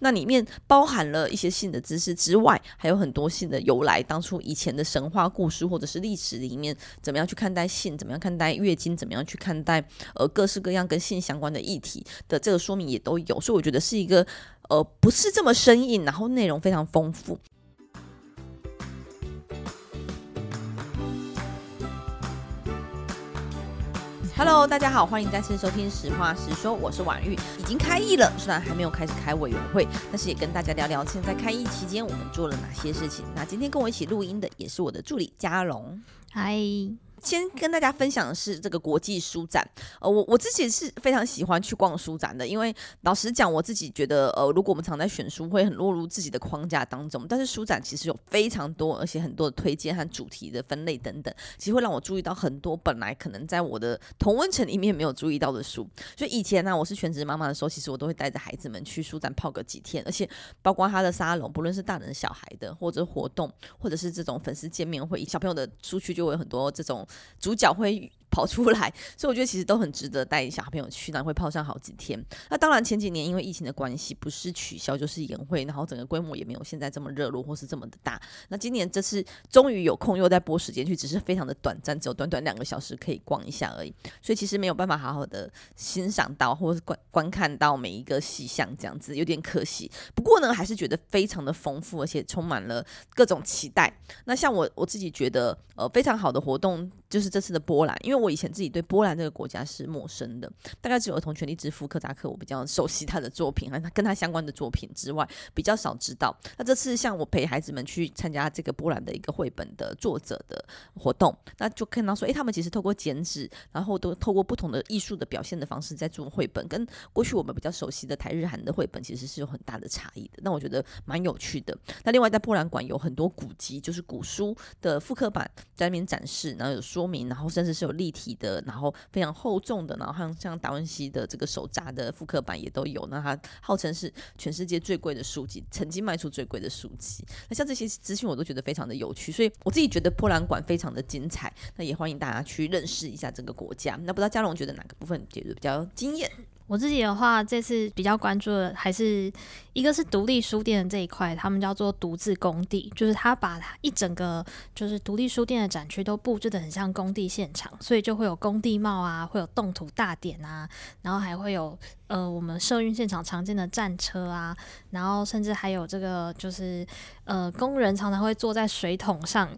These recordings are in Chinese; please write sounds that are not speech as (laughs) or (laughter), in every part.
那里面包含了一些性的知识之外，还有很多性的由来，当初以前的神话故事或者是历史里面，怎么样去看待性，怎么样看待月经，怎么样去看待呃各式各样跟性相关的议题的这个说明也都有，所以我觉得是一个呃不是这么生硬，然后内容非常丰富。Hello，大家好，欢迎再次收听《实话实说》，我是婉玉，已经开议了，虽然还没有开始开委员会，但是也跟大家聊聊，现在开议期间我们做了哪些事情。那今天跟我一起录音的也是我的助理佳蓉，嗨。先跟大家分享的是这个国际书展，呃，我我自己是非常喜欢去逛书展的，因为老实讲，我自己觉得，呃，如果我们常在选书，会很落入自己的框架当中。但是书展其实有非常多，而且很多的推荐和主题的分类等等，其实会让我注意到很多本来可能在我的同温层里面没有注意到的书。所以以前呢、我是全职妈妈的时候，其实我都会带着孩子们去书展泡个几天，而且包括他的沙龙，不论是大人小孩的，或者活动，或者是这种粉丝见面会，小朋友的书区就会有很多这种。主角会跑出来，(laughs) 所以我觉得其实都很值得带小朋友去，那会泡上好几天。那当然前几年因为疫情的关系，不是取消就是延会，然后整个规模也没有现在这么热络或是这么的大。那今年这次终于有空又在拨时间去，只是非常的短暂，只有短短两个小时可以逛一下而已，所以其实没有办法好好的欣赏到或是观观看到每一个细项，这样子有点可惜。不过呢，还是觉得非常的丰富，而且充满了各种期待。那像我我自己觉得呃非常好的活动就是这次的波兰，因为我。我以前自己对波兰这个国家是陌生的，大概只有《儿童权利之父》科扎克，我比较熟悉他的作品，和他跟他相关的作品之外，比较少知道。那这次像我陪孩子们去参加这个波兰的一个绘本的作者的活动，那就看到说，哎，他们其实透过剪纸，然后都透过不同的艺术的表现的方式在做绘本，跟过去我们比较熟悉的台日韩的绘本其实是有很大的差异的。那我觉得蛮有趣的。那另外在波兰馆有很多古籍，就是古书的复刻版在那边展示，然后有说明，然后甚至是有立体的，然后非常厚重的，然后像像达文西的这个手札的复刻版也都有。那它号称是全世界最贵的书籍，曾经卖出最贵的书籍。那像这些资讯我都觉得非常的有趣，所以我自己觉得波兰馆非常的精彩。那也欢迎大家去认识一下这个国家。那不知道嘉龙觉得哪个部分觉得比较惊艳？我自己的话，这次比较关注的还是一个是独立书店的这一块，他们叫做独自工地，就是他把一整个就是独立书店的展区都布置的很像工地现场，所以就会有工地帽啊，会有动土大典啊，然后还会有呃我们社运现场常见的战车啊，然后甚至还有这个就是呃工人常常会坐在水桶上。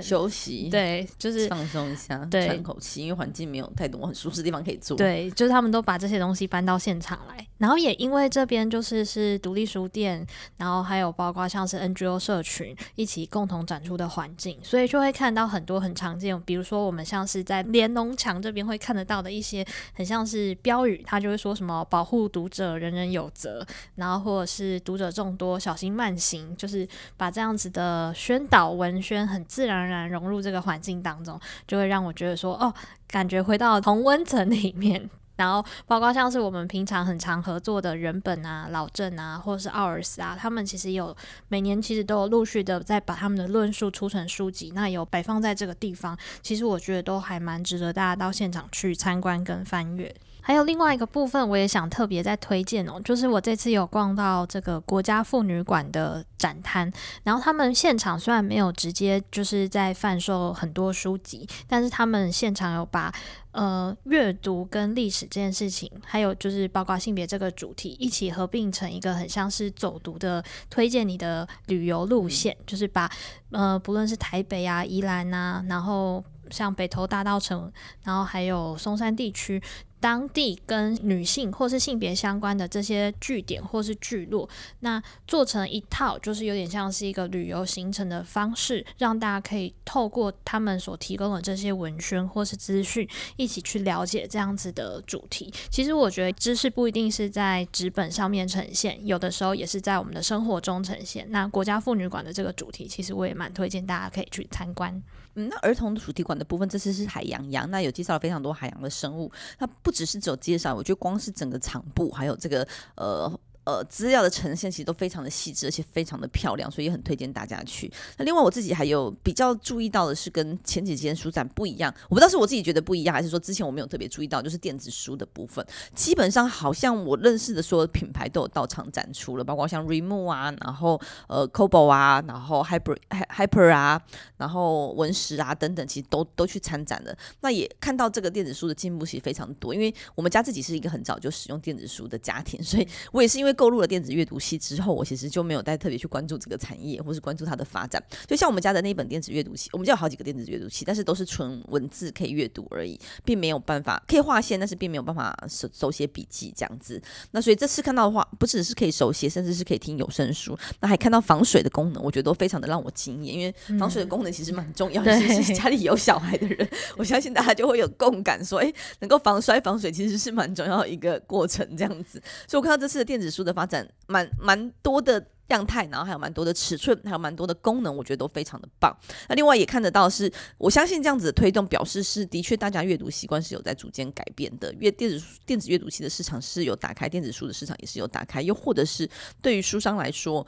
休息，对，就是放松一下，对，喘口气，因为环境没有太多很舒适的地方可以坐。对，就是他们都把这些东西搬到现场来，然后也因为这边就是是独立书店，然后还有包括像是 NGO 社群一起共同展出的环境，所以就会看到很多很常见，比如说我们像是在连侬墙这边会看得到的一些很像是标语，它就会说什么保护读者，人人有责，然后或者是读者众多，小心慢行，就是把这样子的宣导文宣很自然。而然融入这个环境当中，就会让我觉得说，哦，感觉回到同温层里面。然后，包括像是我们平常很常合作的人本啊、老郑啊，或者是奥尔斯啊，他们其实有每年其实都有陆续的在把他们的论述出成书籍，那有摆放在这个地方。其实我觉得都还蛮值得大家到现场去参观跟翻阅。还有另外一个部分，我也想特别再推荐哦，就是我这次有逛到这个国家妇女馆的展摊，然后他们现场虽然没有直接就是在贩售很多书籍，但是他们现场有把呃阅读跟历史这件事情，还有就是包括性别这个主题一起合并成一个很像是走读的推荐你的旅游路线，就是把呃不论是台北啊、宜兰啊，然后像北投大道城，然后还有松山地区。当地跟女性或是性别相关的这些据点或是聚落，那做成一套，就是有点像是一个旅游行程的方式，让大家可以透过他们所提供的这些文宣或是资讯，一起去了解这样子的主题。其实我觉得知识不一定是在纸本上面呈现，有的时候也是在我们的生活中呈现。那国家妇女馆的这个主题，其实我也蛮推荐大家可以去参观。嗯，那儿童主题馆的部分，这次是海洋洋，那有介绍了非常多海洋的生物，那不只是走街上，我觉得光是整个场部，还有这个呃。呃资料的呈现其实都非常的细致，而且非常的漂亮，所以也很推荐大家去。那另外我自己还有比较注意到的是，跟前几间书展不一样，我不知道是我自己觉得不一样，还是说之前我没有特别注意到，就是电子书的部分，基本上好像我认识的所有品牌都有到场展出了，包括像 Remo 啊，然后呃 Kobo 啊，然后 Hyper Hyper 啊，然后文石啊等等，其实都都去参展了。那也看到这个电子书的进步其实非常多，因为我们家自己是一个很早就使用电子书的家庭，所以我也是因为购入了电子阅读器之后，我其实就没有再特别去关注这个产业，或是关注它的发展。就像我们家的那一本电子阅读器，我们家有好几个电子阅读器，但是都是纯文字可以阅读而已，并没有办法可以划线，但是并没有办法手手写笔记这样子。那所以这次看到的话，不只是可以手写，甚至是可以听有声书，那还看到防水的功能，我觉得都非常的让我惊艳，因为防水的功能其实蛮重要的。嗯、是家里有小孩的人，(laughs) 我相信大家就会有共感说，哎，能够防摔防水其实是蛮重要的一个过程，这样子。所以我看到这次的电子书的发展，蛮蛮多的样态，然后还有蛮多的尺寸，还有蛮多的功能，我觉得都非常的棒。那另外也看得到是，我相信这样子的推动，表示是的确大家阅读习惯是有在逐渐改变的。阅电子电子阅读器的市场是有打开，电子书的市场也是有打开，又或者是对于书商来说。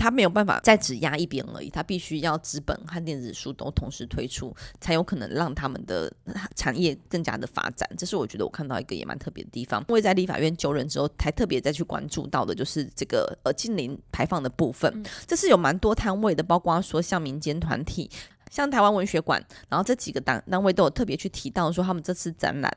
他没有办法再只压一边而已，他必须要纸本和电子书都同时推出，才有可能让他们的产业更加的发展。这是我觉得我看到一个也蛮特别的地方。因为在立法院就任之后，才特别再去关注到的就是这个呃近零排放的部分。嗯、这是有蛮多摊位的，包括说像民间团体，像台湾文学馆，然后这几个单单位都有特别去提到说他们这次展览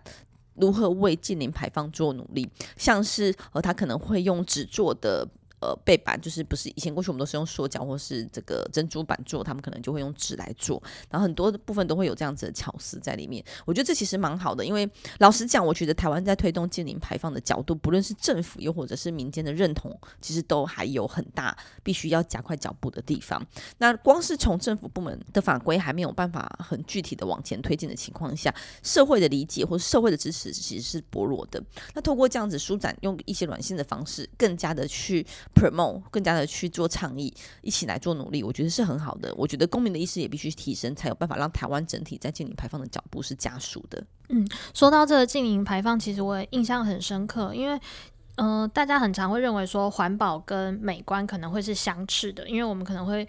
如何为近零排放做努力，像是呃他可能会用纸做的。呃，背板就是不是以前过去我们都是用塑胶或是这个珍珠板做，他们可能就会用纸来做，然后很多部分都会有这样子的巧思在里面。我觉得这其实蛮好的，因为老实讲，我觉得台湾在推动净零排放的角度，不论是政府又或者是民间的认同，其实都还有很大必须要加快脚步的地方。那光是从政府部门的法规还没有办法很具体的往前推进的情况下，社会的理解或是社会的支持其实是薄弱的。那透过这样子舒展，用一些软性的方式，更加的去。Promote 更加的去做倡议，一起来做努力，我觉得是很好的。我觉得公民的意识也必须提升，才有办法让台湾整体在净零排放的脚步是加速的。嗯，说到这个净零排放，其实我也印象很深刻，因为呃，大家很常会认为说环保跟美观可能会是相斥的，因为我们可能会。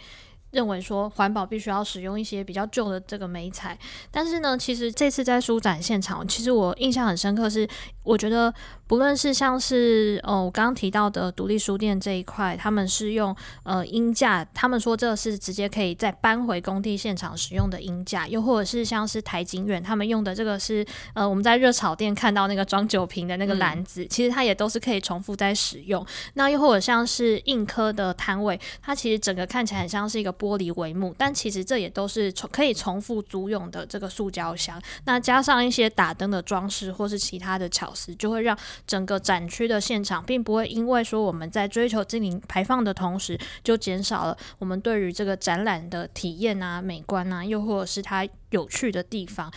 认为说环保必须要使用一些比较旧的这个媒材，但是呢，其实这次在书展现场，其实我印象很深刻是，我觉得不论是像是哦，我刚刚提到的独立书店这一块，他们是用呃音架，他们说这是直接可以再搬回工地现场使用的音架，又或者是像是台景远他们用的这个是呃我们在热炒店看到那个装酒瓶的那个篮子，嗯、其实它也都是可以重复再使用。那又或者像是硬科的摊位，它其实整个看起来很像是一个。玻璃帷幕，但其实这也都是重可以重复租用的这个塑胶箱。那加上一些打灯的装饰或是其他的巧就会让整个展区的现场，并不会因为说我们在追求净零排放的同时，就减少了我们对于这个展览的体验啊、美观啊，又或者是它有趣的地方。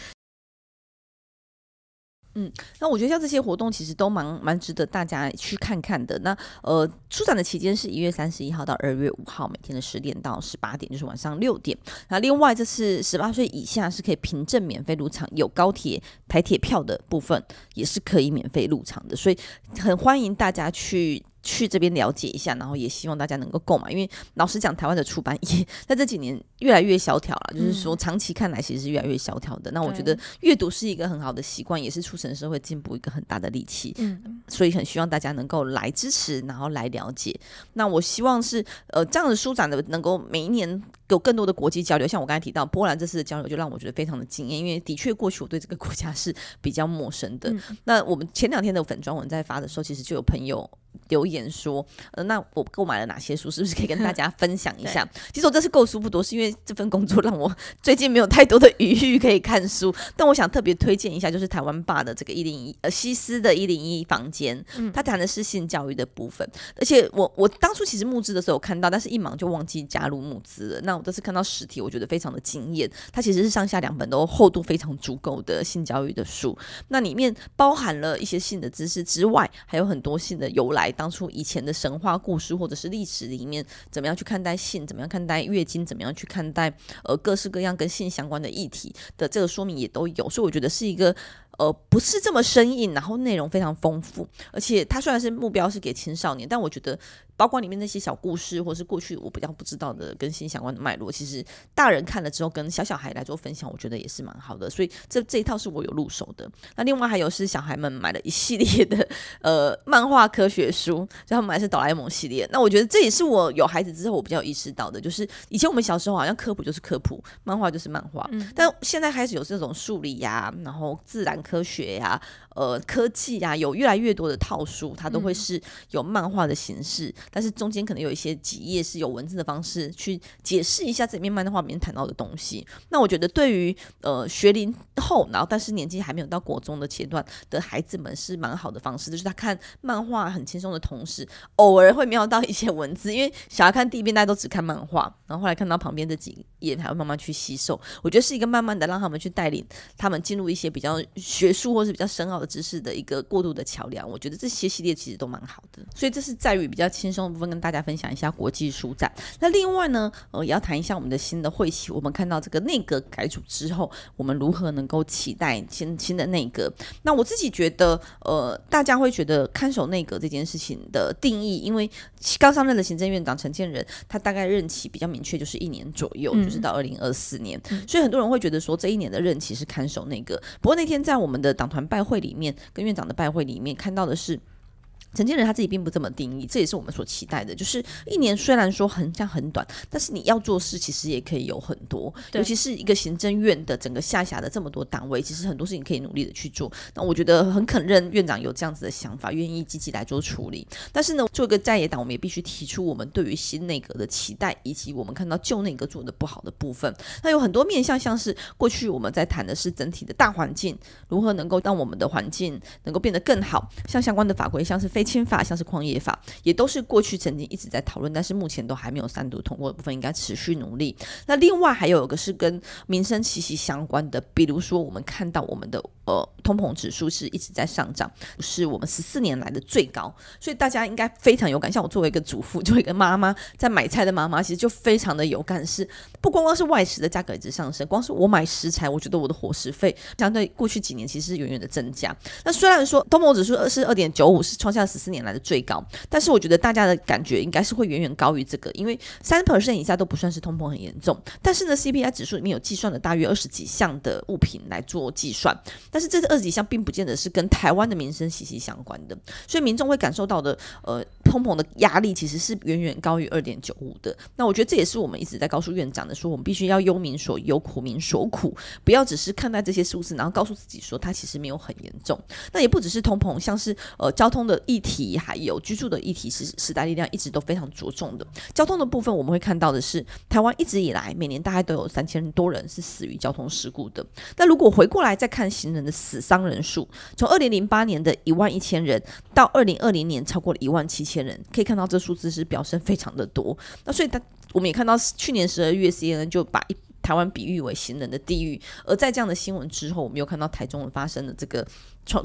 嗯，那我觉得像这些活动其实都蛮蛮值得大家去看看的。那呃，出展的期间是一月三十一号到二月五号，每天的十点到十八点，就是晚上六点。那另外，这次十八岁以下是可以凭证免费入场，有高铁、台铁票的部分也是可以免费入场的，所以很欢迎大家去。去这边了解一下，然后也希望大家能够购买，因为老实讲，台湾的出版业在这几年越来越萧条了，嗯、就是说长期看来其实是越来越萧条的。那我觉得阅读是一个很好的习惯，也是促成社会进步一个很大的利器。嗯，所以很希望大家能够来支持，然后来了解。那我希望是呃这样的书展的能够每一年有更多的国际交流，像我刚才提到波兰这次的交流，就让我觉得非常的惊艳，因为的确过去我对这个国家是比较陌生的。嗯、那我们前两天的粉装文在发的时候，其实就有朋友。留言说，呃，那我购买了哪些书？是不是可以跟大家 (laughs) 分享一下？其实我这次购书不多，是因为这份工作让我最近没有太多的余裕可以看书。但我想特别推荐一下，就是台湾爸的这个一零一，呃，西斯的一零一房间，嗯，他谈的是性教育的部分。而且我我当初其实募资的时候有看到，但是一忙就忘记加入募资了。那我这次看到实体，我觉得非常的惊艳。它其实是上下两本都厚度非常足够的性教育的书，那里面包含了一些性的知识之外，还有很多性的由来。当初以前的神话故事或者是历史里面，怎么样去看待性？怎么样看待月经？怎么样去看待呃各式各样跟性相关的议题的这个说明也都有，所以我觉得是一个呃不是这么生硬，然后内容非常丰富，而且它虽然是目标是给青少年，但我觉得。包括里面那些小故事，或是过去我比较不知道的跟新相关的脉络，其实大人看了之后跟小小孩来做分享，我觉得也是蛮好的。所以这这一套是我有入手的。那另外还有是小孩们买了一系列的 (laughs) 呃漫画科学书，就他们买的是哆啦 A 梦系列。那我觉得这也是我有孩子之后我比较意识到的，就是以前我们小时候好像科普就是科普，漫画就是漫画，嗯、但现在开始有这种数理呀、啊，然后自然科学呀、啊。呃，科技啊，有越来越多的套书，它都会是有漫画的形式，嗯、但是中间可能有一些几页是有文字的方式去解释一下这里面漫画里面谈到的东西。那我觉得对于呃学龄后，然后但是年纪还没有到国中的阶段的孩子们是蛮好的方式，就是他看漫画很轻松的同时，偶尔会瞄到一些文字，因为小孩看第一遍大家都只看漫画，然后后来看到旁边这几页，才会慢慢去吸收。我觉得是一个慢慢的让他们去带领他们进入一些比较学术或是比较深奥的。知识的一个过渡的桥梁，我觉得这些系列其实都蛮好的，所以这是在于比较轻松的部分跟大家分享一下国际书展。那另外呢，呃，也要谈一下我们的新的会期。我们看到这个内阁改组之后，我们如何能够期待新新的内阁？那我自己觉得，呃，大家会觉得看守内阁这件事情的定义，因为刚上任的行政院长陈建仁，他大概任期比较明确，就是一年左右，嗯、就是到二零二四年，所以很多人会觉得说这一年的任期是看守内阁。不过那天在我们的党团拜会里面。跟院长的拜会里面看到的是。陈建人他自己并不这么定义，这也是我们所期待的。就是一年虽然说很像很短，但是你要做事其实也可以有很多。尤其是一个行政院的整个下辖的这么多单位，其实很多事情可以努力的去做。那我觉得很肯认院长有这样子的想法，愿意积极来做处理。但是呢，做一个在野党，我们也必须提出我们对于新内阁的期待，以及我们看到旧内阁做的不好的部分。那有很多面向，像是过去我们在谈的是整体的大环境，如何能够让我们的环境能够变得更好，像相关的法规，像是非。侵法像是矿业法，也都是过去曾经一直在讨论，但是目前都还没有三读通过的部分，应该持续努力。那另外还有一个是跟民生息息相关的，比如说我们看到我们的呃通膨指数是一直在上涨，是我们十四年来的最高，所以大家应该非常有感。像我作为一个主妇，(laughs) 作为一个妈妈，在买菜的妈妈，其实就非常的有感，是不光光是外食的价格一直上升，光是我买食材，我觉得我的伙食费相对过去几年其实是远远的增加。那虽然说通膨指数二是二点九五，是创下。十四年来的最高，但是我觉得大家的感觉应该是会远远高于这个，因为三 percent 以下都不算是通膨很严重。但是呢，CPI 指数里面有计算了大约二十几项的物品来做计算，但是这二十几项并不见得是跟台湾的民生息息相关的，所以民众会感受到的呃通膨的压力其实是远远高于二点九五的。那我觉得这也是我们一直在告诉院长的，说我们必须要忧民所忧，苦民所苦，不要只是看待这些数字，然后告诉自己说它其实没有很严重。那也不只是通膨，像是呃交通的议题还有居住的议题，是时代力量一直都非常着重的。交通的部分，我们会看到的是，台湾一直以来每年大概都有三千多人是死于交通事故的。那如果回过来再看行人的死伤人数，从二零零八年的一万一千人到二零二零年超过了一万七千人，可以看到这数字是飙升非常的多。那所以，他我们也看到去年十二月，CNN 就把一台湾比喻为行人的地狱。而在这样的新闻之后，我们又看到台中发生的这个。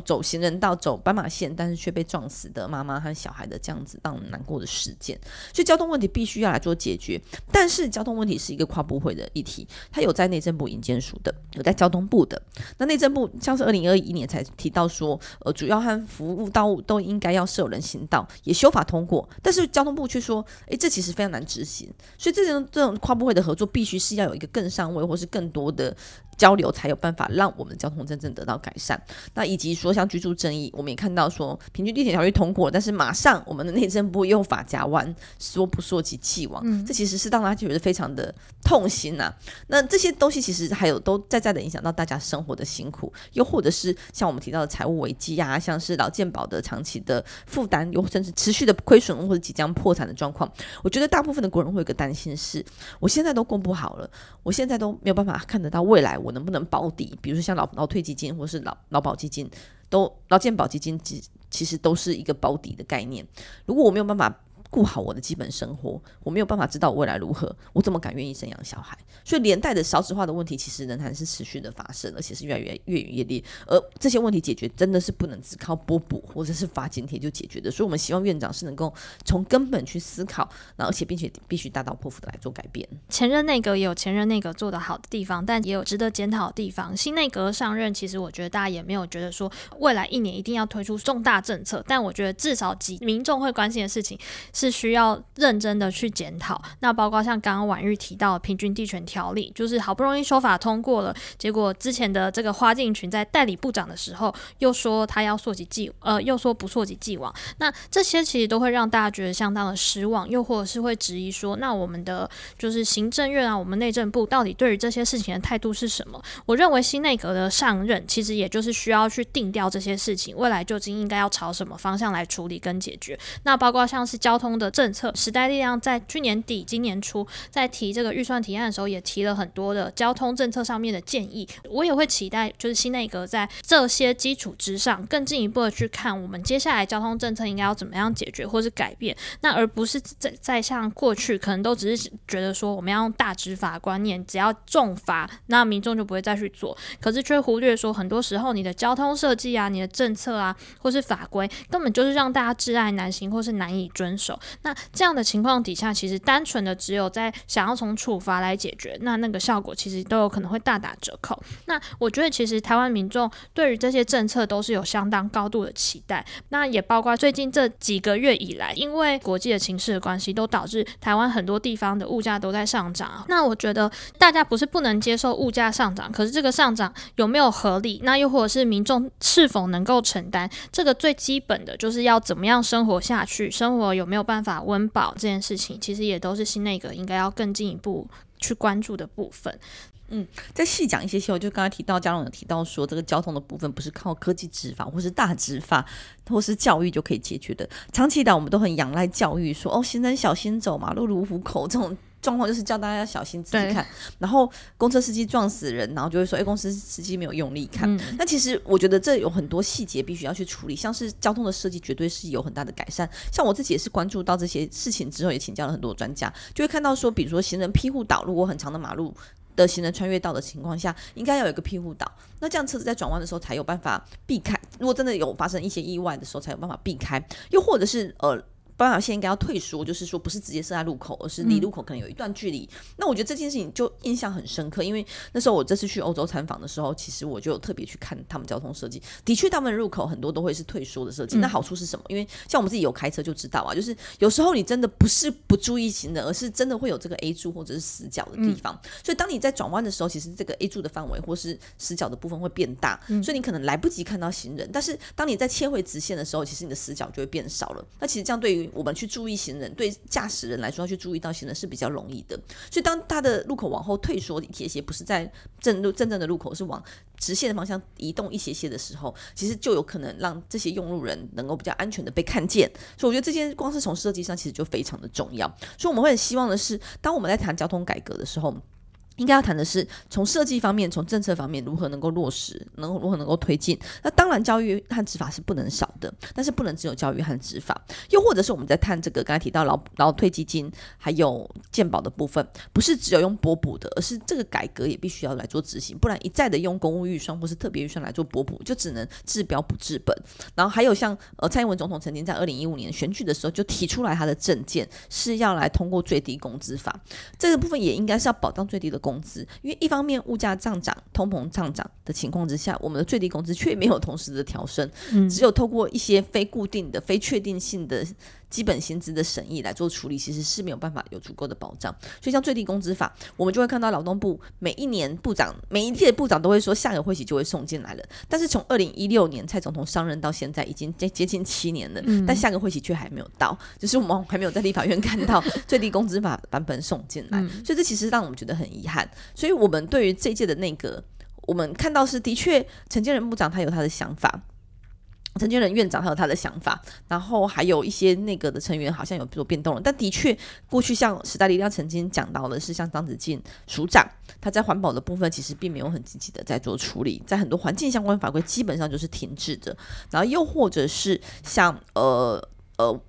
走行人道走斑马线，但是却被撞死的妈妈和小孩的这样子让人难过的事件，所以交通问题必须要来做解决。但是交通问题是一个跨部会的议题，它有在内政部营建署的，有在交通部的。那内政部像是二零二一年才提到说，呃，主要和服务道路都应该要设有人行道，也修法通过。但是交通部却说，诶，这其实非常难执行。所以这种这种跨部会的合作，必须是要有一个更上位，或是更多的。交流才有办法让我们的交通真正得到改善。那以及说像居住正义，我们也看到说平均地铁条例通过了，但是马上我们的内政部又法夹弯，说不溯及既往，嗯、这其实是让大家觉得非常的痛心呐、啊。那这些东西其实还有都在在的影响到大家生活的辛苦，又或者是像我们提到的财务危机啊，像是老健保的长期的负担，又甚至持续的亏损或者即将破产的状况。我觉得大部分的国人会有个担心是，我现在都公布好了，我现在都没有办法看得到未来我。能不能保底？比如说像老老退基金或是老老保基金，都劳健保基金其其实都是一个保底的概念。如果我没有办法顾好我的基本生活，我没有办法知道未来如何，我怎么敢愿意生养小孩？所以连带的少子化的问题，其实仍然是持续的发生，而且是越来越越演越烈。而这些问题解决，真的是不能只靠拨补或者是发津贴就解决的。所以，我们希望院长是能够从根本去思考，然而且并且必须大刀阔斧的来做改变。前任内阁也有前任内阁做得好的地方，但也有值得检讨的地方。新内阁上任，其实我觉得大家也没有觉得说未来一年一定要推出重大政策，但我觉得至少几民众会关心的事情是需要认真的去检讨。那包括像刚刚婉玉提到的平均地权条例，就是好不容易修法通过了，结果之前的这个花敬群在代理部长的时候又说他要溯及既呃又说不溯及既往，那这些其实都会让大家觉得相当的失望，又或者是会质疑说，那我们的就是行政院啊，我们内政部到底对于这些事情的态度是什么？我认为新内阁的上任其实也就是需要去定调这些事情，未来究竟应该要朝什么方向来处理跟解决。那包括像是交通的政策，时代力量在去年底、今年初在提这个预算提案的时候，也提了很多的交通政策上面的建议。我也会期待，就是新内阁在这些基础之上，更进一步的去看我们接下来交通政策应该要怎么样解决或是改变。那而不是在在像过去可能都只是觉得说我们要用大执法观念，只要重罚，那民众就不会再去做。可是却忽略说，很多时候你的交通设计啊、你的政策啊，或是法规，根本就是让大家窒碍难行，或是难以遵守。那这样的情况底下，其实单纯的只有在想要从处罚来解决，那那个效果其实都有可能会大打折扣。那我觉得，其实台湾民众对于这些政策都是有相当高度的期待。那也包括最近这几个月以来，因为国际的情势的关系，都导致台湾很多地方的物价都在上涨。那我觉得大家不是不能接受物价上涨，可是这个上涨有没有合理？那又或者是民众是否能够承担？这个最基本的就是要怎么样生活下去，生活有没有办办法温饱这件事情，其实也都是新内阁应该要更进一步去关注的部分。嗯，再细讲一些些，我就刚才提到家长有提到说，这个交通的部分不是靠科技执法或是大执法或是教育就可以解决的。长期以来，我们都很仰赖教育说，说哦，行人小心走，马路如虎口这种。状况就是叫大家要小心自己看，然后公车司机撞死人，然后就会说，哎，公司司机没有用力看。嗯、那其实我觉得这有很多细节必须要去处理，像是交通的设计绝对是有很大的改善。像我自己也是关注到这些事情之后，也请教了很多专家，就会看到说，比如说行人庇护岛，如果很长的马路的行人穿越道的情况下，应该要有一个庇护岛，那这样车子在转弯的时候才有办法避开。如果真的有发生一些意外的时候，才有办法避开。又或者是呃。斑马线应该要退缩，就是说不是直接设在路口，而是离路口可能有一段距离。嗯、那我觉得这件事情就印象很深刻，因为那时候我这次去欧洲参访的时候，其实我就特别去看他们交通设计。的确，他们的入口很多都会是退缩的设计。嗯、那好处是什么？因为像我们自己有开车就知道啊，就是有时候你真的不是不注意行人，而是真的会有这个 A 柱或者是死角的地方。嗯、所以当你在转弯的时候，其实这个 A 柱的范围或是死角的部分会变大，嗯、所以你可能来不及看到行人。但是当你在切回直线的时候，其实你的死角就会变少了。那其实这样对于我们去注意行人对驾驶人来说，要去注意到行人是比较容易的。所以，当他的路口往后退缩一些些，不是在正路真正的路口，是往直线的方向移动一些些的时候，其实就有可能让这些用路人能够比较安全的被看见。所以，我觉得这件光是从设计上，其实就非常的重要。所以，我们会很希望的是，当我们在谈交通改革的时候。应该要谈的是从设计方面、从政策方面如何能够落实，能如何能够推进。那当然，教育和执法是不能少的，但是不能只有教育和执法。又或者是我们在谈这个刚才提到劳劳退基金还有健保的部分，不是只有用拨补的，而是这个改革也必须要来做执行，不然一再的用公务预算或是特别预算来做拨补，就只能治标不治本。然后还有像呃蔡英文总统曾经在二零一五年选举的时候就提出来他的政见是要来通过最低工资法，这个部分也应该是要保障最低的工资，因为一方面物价上涨、通膨上涨的情况之下，我们的最低工资却没有同时的调升，嗯、只有透过一些非固定的、非确定性的基本薪资的审议来做处理，其实是没有办法有足够的保障。所以像最低工资法，我们就会看到劳动部每一年部长、每一届部长都会说下个会期就会送进来了，但是从二零一六年蔡总统上任到现在已经接接近七年了，嗯、但下个会期却还没有到，就是我们还没有在立法院看到 (laughs) 最低工资法版本送进来，嗯、所以这其实让我们觉得很遗憾。所以我们对于这届的内阁，我们看到是的确陈建仁部长他有他的想法。陈建仁院长还有他的想法，然后还有一些内阁的成员好像有做变动了，但的确过去像时代力量曾经讲到的是，像张子静署长，他在环保的部分其实并没有很积极的在做处理，在很多环境相关法规基本上就是停滞的，然后又或者是像呃呃。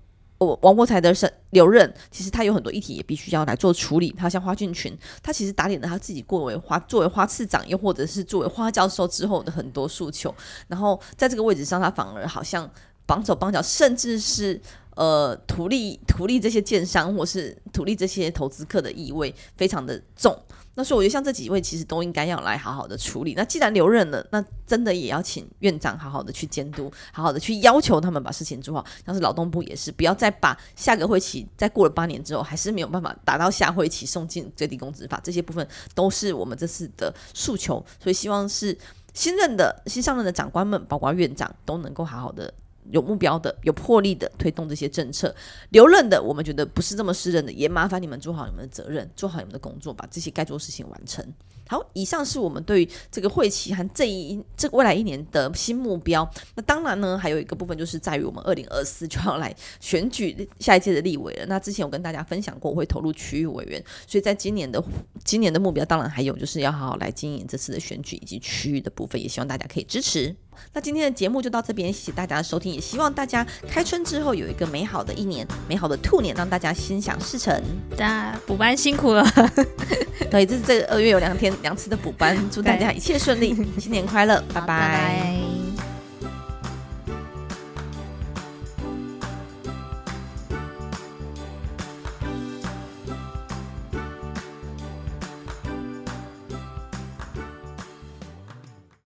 王国材的是留任，其实他有很多议题也必须要来做处理。他像花俊群，他其实打脸了他自己过为花作为花次长，又或者是作为花教授之后的很多诉求。然后在这个位置上，他反而好像绑手绑脚，甚至是呃图利图利这些建商或是图利这些投资客的意味非常的重。那所以我觉得像这几位其实都应该要来好好的处理。那既然留任了，那真的也要请院长好好的去监督，好好的去要求他们把事情做好。像是劳动部也是，不要再把下个会期再过了八年之后，还是没有办法达到下会期送进最低工资法，这些部分都是我们这次的诉求。所以希望是新任的新上任的长官们，包括院长，都能够好好的。有目标的、有魄力的推动这些政策，留任的我们觉得不是这么适任的，也麻烦你们做好你们的责任，做好你们的工作，把这些该做的事情完成。好，以上是我们对这个会期和这一这未来一年的新目标。那当然呢，还有一个部分就是在于我们二零二四就要来选举下一届的立委了。那之前我跟大家分享过，我会投入区域委员，所以在今年的今年的目标，当然还有就是要好好来经营这次的选举以及区域的部分，也希望大家可以支持。那今天的节目就到这边，谢谢大家的收听，也希望大家开春之后有一个美好的一年，美好的兔年，让大家心想事成。大家补班辛苦了，(laughs) 对，这是这个二月有两天两次的补班，祝大家一切顺利，(laughs) 新年快乐，拜拜。拜拜。